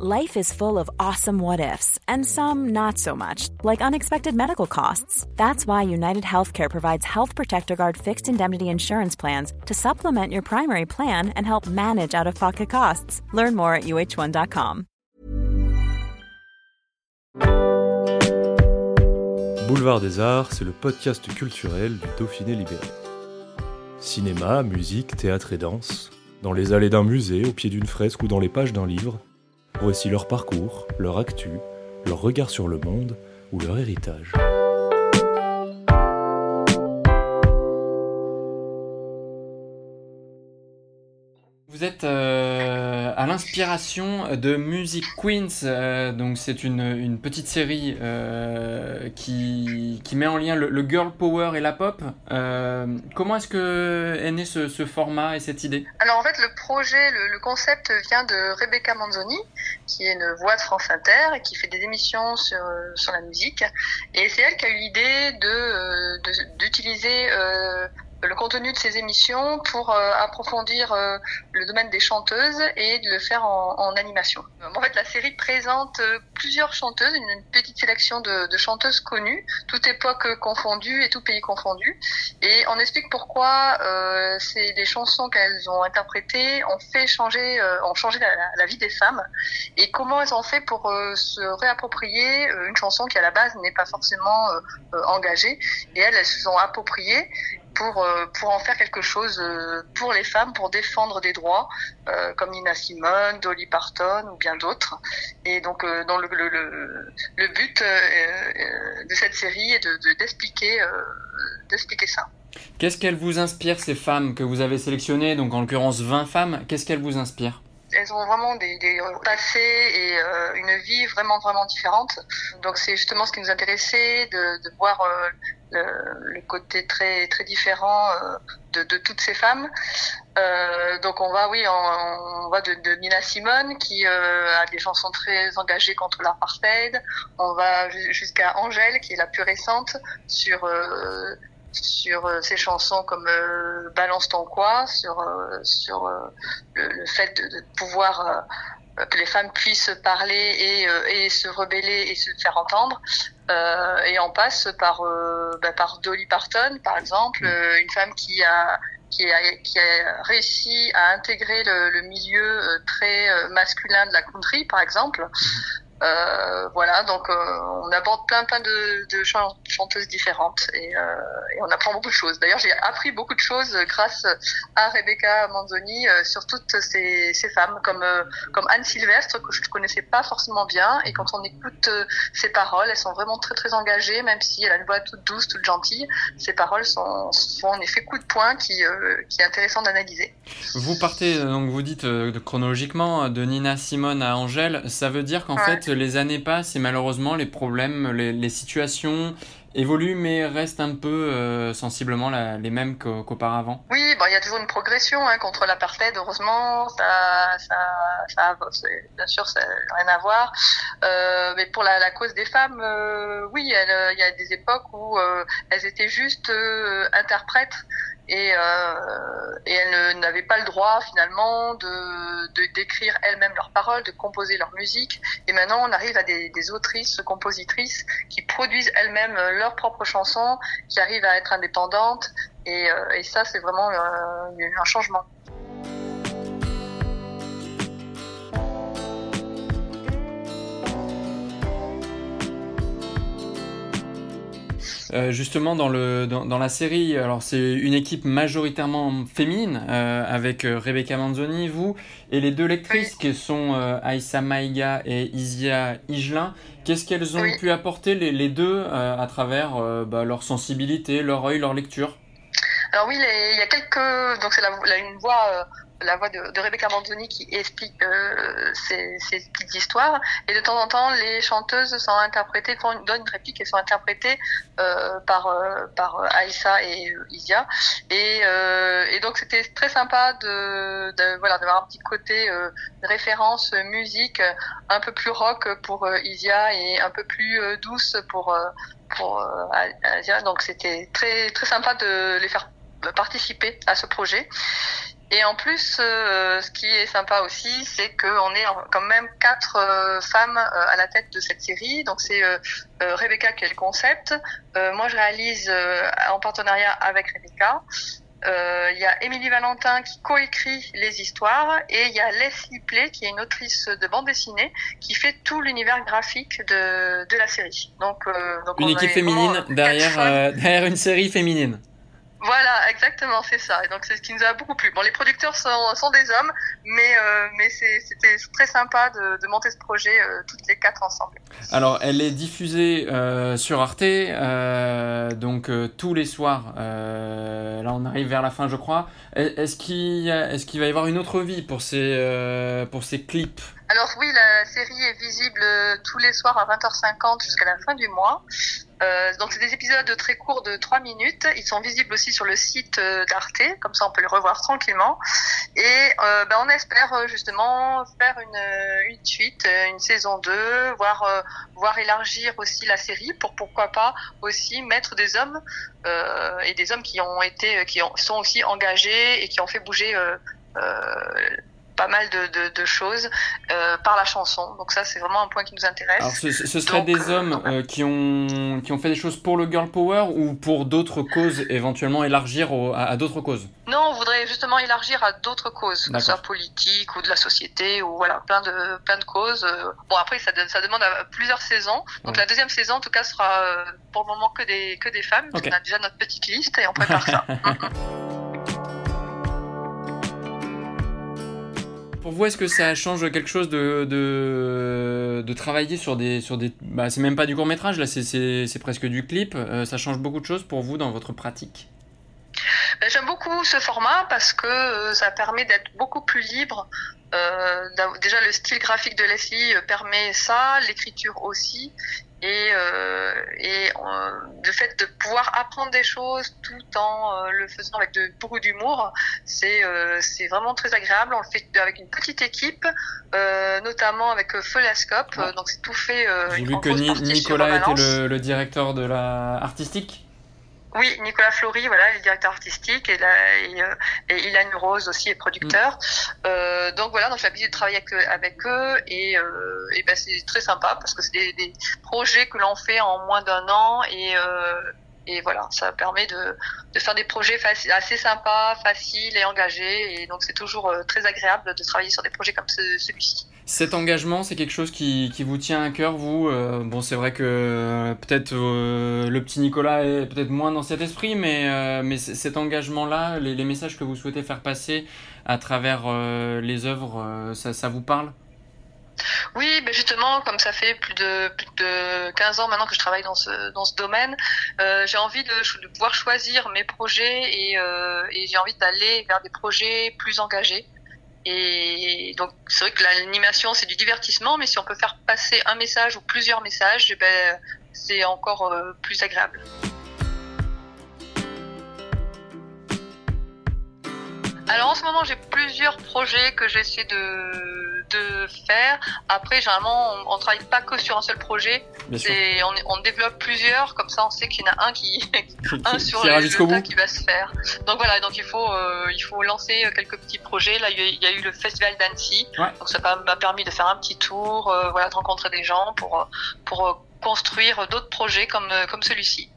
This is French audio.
Life is full of awesome what ifs, and some not so much, like unexpected medical costs. That's why United Healthcare provides Health Protector Guard fixed indemnity insurance plans to supplement your primary plan and help manage out of pocket costs. Learn more at uh1.com. Boulevard des Arts, c'est le podcast culturel du Dauphiné libéré. Cinéma, musique, théâtre et danse, dans les allées d'un musée, au pied d'une fresque ou dans les pages d'un livre, voici leur parcours, leur actu, leur regard sur le monde ou leur héritage. Vous êtes euh, à l'inspiration de Music Queens, euh, donc c'est une, petite série euh, qui, met en lien le, girl power et la pop. Euh, comment est-ce que est né ce, format et cette idée? Alors en fait le projet, le, concept vient de Rebecca Manzoni, qui est une voix de France Inter et qui fait des émissions sur, la musique. Et c'est elle qui a eu l'idée de d'utiliser le contenu de ces émissions pour euh, approfondir euh, le domaine des chanteuses et de le faire en, en animation. En fait, la série présente euh, plusieurs chanteuses, une, petite sélection de, de, chanteuses connues, toute époque confondue et tout pays confondu. Et on explique pourquoi euh, c'est les chansons qu'elles ont interprétées ont fait changer, euh, ont changé la, la, vie des femmes et comment elles ont fait pour se réapproprier une chanson qui à la base n'est pas forcément engagée. Et elles, elles se sont appropriées pour, euh, pour en faire quelque chose euh, pour les femmes, pour défendre des droits, euh, comme Nina Simone, Dolly Parton ou bien d'autres. Et donc, dans le, le, le, le but de cette série est d'expliquer de, d'expliquer ça. Qu'est-ce qu'elles vous inspirent, ces femmes que vous avez sélectionnées, donc en l'occurrence 20 femmes, qu'est-ce qu'elles vous inspirent? Elles ont vraiment des, des passés et euh, une vie vraiment vraiment différente. Donc c'est justement ce qui nous intéressait de, de voir euh, le, le, côté très très différent euh, de, de, toutes ces femmes. Euh, donc on va oui on, on va de, de, Nina Simone qui a des chansons très engagées contre l'apartheid. On va jusqu'à Angèle qui est la plus récente sur sur euh, ces chansons comme euh, Balance ton quoi, sur euh, sur le, le, fait de, de pouvoir que les femmes puissent parler et, et, se rebeller et se faire entendre. Euh, et on passe par, euh, bah, par Dolly Parton, par exemple, euh, une femme qui a, qui a, qui a réussi à intégrer le, le milieu très masculin de la country, par exemple. Euh, voilà, donc euh, on aborde plein plein de, de chanteuses différentes et, euh, et, on apprend beaucoup de choses. D'ailleurs, j'ai appris beaucoup de choses grâce à Rebecca Manzoni euh, sur toutes ces, ces femmes, comme euh, comme Anne Sylvestre que je ne connaissais pas forcément bien. Et quand on écoute ses paroles, elles sont vraiment très très engagées, même si elle a une voix toute douce, toute gentille. Ses paroles sont, sont en effet coup de poing qui qui est intéressant d'analyser. Vous partez donc vous dites chronologiquement de Nina Simone à Angèle. Ça veut dire qu'en ouais. fait les années passent et malheureusement les problèmes, les, situations évoluent mais restent un peu euh, sensiblement les mêmes qu'auparavant. Oui, il y a toujours une progression hein, contre l'apartheid, heureusement, ça, bien sûr, ça n'a rien à voir. Euh, mais pour la, cause des femmes, euh, oui, il y a des époques où euh, elles étaient juste euh, interprètes et, euh, elles n'avaient pas le droit finalement de, d'écrire elles-mêmes leurs paroles, de composer leur musique. Et maintenant, on arrive à des autrices, compositrices qui produisent elles-mêmes leurs propres chansons, qui arrivent à être indépendantes. Et, euh, et ça, c'est vraiment euh, un changement. Euh, justement dans le dans, dans la série alors c'est une équipe majoritairement féminine euh, avec Rebecca Manzoni vous et les deux lectrices oui. qui sont euh, Aïssa Maïga et Isia Igelin qu'est-ce qu'elles ont oui. pu apporter les, les deux à travers bah, leur sensibilité leur œil leur lecture? Alors oui il y a quelques donc c'est la, une voix la voix de, de Rebecca Manzoni qui explique euh, ces, ces, petites histoires. Et de temps en temps, les chanteuses sont interprétées, font donnent une réplique et sont interprétées euh, par, euh, par Aïssa et Isia. Et, euh, et donc, c'était très sympa de, de voilà d'avoir un petit côté euh, référence musique un peu plus rock pour Isia et un peu plus douce pour pour Aïssa. Donc, c'était très très sympa de les faire participer à ce projet. Et en plus, ce qui est sympa aussi, c'est qu'on est quand même quatre femmes à la tête de cette série. Donc c'est Rebecca qui est le concept. moi, je réalise en partenariat avec Rebecca. Euh, il y a Émilie Valentin qui coécrit les histoires et il y a Leslie Play qui est une autrice de bande dessinée qui fait tout l'univers graphique de, de la série. Donc, euh, donc une équipe féminine derrière, euh, derrière une série féminine. Voilà, exactement, c'est ça. Et donc c'est ce qui nous a beaucoup plu. Bon, les producteurs sont, sont des hommes, mais euh, mais c'était très sympa de, de, monter ce projet euh, toutes les quatre ensemble. Alors, elle est diffusée euh, sur Arte, donc tous les soirs. là, on arrive vers la fin, je crois. Est-ce qu'il qu'il va y avoir une autre vie pour ces pour ces clips? Alors oui, la série est visible tous les soirs à 20h50 jusqu'à la fin du mois. Euh, donc c'est des épisodes très courts de 3 minutes. Ils sont visibles aussi sur le site euh, d'Arte, comme ça on peut les revoir tranquillement. Et euh, ben, on espère euh, justement faire une, une suite, une saison 2, voire, voir élargir aussi la série pour pourquoi pas aussi mettre des hommes et des hommes qui ont été, qui ont, sont aussi engagés et qui ont fait bouger pas mal de, de, choses euh, par la chanson. Donc ça, c'est vraiment un point qui nous intéresse. Alors, ce, ce serait des euh, hommes euh, qui, ont, qui ont fait des choses pour le girl power ou pour d'autres causes, éventuellement élargir à, d'autres causes? Non, on voudrait justement élargir à d'autres causes, que ce soit politique ou de la société ou voilà, plein de, plein de causes. Bon, après, ça, ça demande plusieurs saisons. Donc la deuxième saison, en tout cas, sera pour le moment que des, que des femmes. On a déjà notre petite liste et on prépare ça. Pour vous, est-ce que ça change quelque chose de, travailler sur des... Sur des bah, c'est même pas du court métrage, là c'est presque du clip. Euh, ça change beaucoup de choses pour vous dans votre pratique? Ben, J'aime beaucoup ce format parce que euh, ça permet d'être beaucoup plus libre. Euh, déjà le style graphique de Leslie permet ça, l'écriture aussi et, euh, et euh, le fait de pouvoir apprendre des choses tout en euh, le faisant avec de, beaucoup d'humour, c'est euh, c'est vraiment très agréable. On le fait avec une petite équipe, euh, notamment avec Felascope, donc c'est tout fait. J'ai vu que Nicolas était le, le, directeur de la artistique. Oui, Nicolas Flory, voilà, il est directeur artistique et, là, et, euh, et Ilan Rose aussi est producteur. Mm. Euh, donc voilà, donc j'ai l'habitude de travailler avec, avec eux et, euh, et ben c'est très sympa parce que c'est des, des, projets que l'on fait en moins d'un an et, euh, et voilà, ça permet de, de faire des projets assez sympas, faciles et engagés et donc c'est toujours euh, très agréable de travailler sur des projets comme ce, celui-ci. Cet engagement, c'est quelque chose qui, qui, vous tient à cœur, vous euh, Bon, c'est vrai que euh, peut-être euh, le petit Nicolas est peut-être moins dans cet esprit, mais, mais cet engagement-là, les, les, messages que vous souhaitez faire passer à travers les œuvres, ça, vous parle? Oui, ben justement, comme ça fait plus de, plus de 15 ans maintenant que je travaille dans ce, domaine, j'ai envie de, de, pouvoir choisir mes projets et, et j'ai envie d'aller vers des projets plus engagés. Et donc c'est vrai que l'animation c'est du divertissement, mais si on peut faire passer un message ou plusieurs messages, eh ben, c'est encore euh, plus agréable. Alors en ce moment j'ai plusieurs projets que j'essaie de de faire. Après, généralement, on, on travaille pas que sur un seul projet. C'est, on, on, développe plusieurs, comme ça, on sait qu'il y en a un qui, un sur le, qui va se faire. Donc voilà, donc il faut, euh, il faut lancer quelques petits projets. Là, il y a eu le festival d'Annecy, donc ça m'a permis de faire un petit tour, euh, voilà, de rencontrer des gens pour, pour construire d'autres projets comme, comme celui-ci.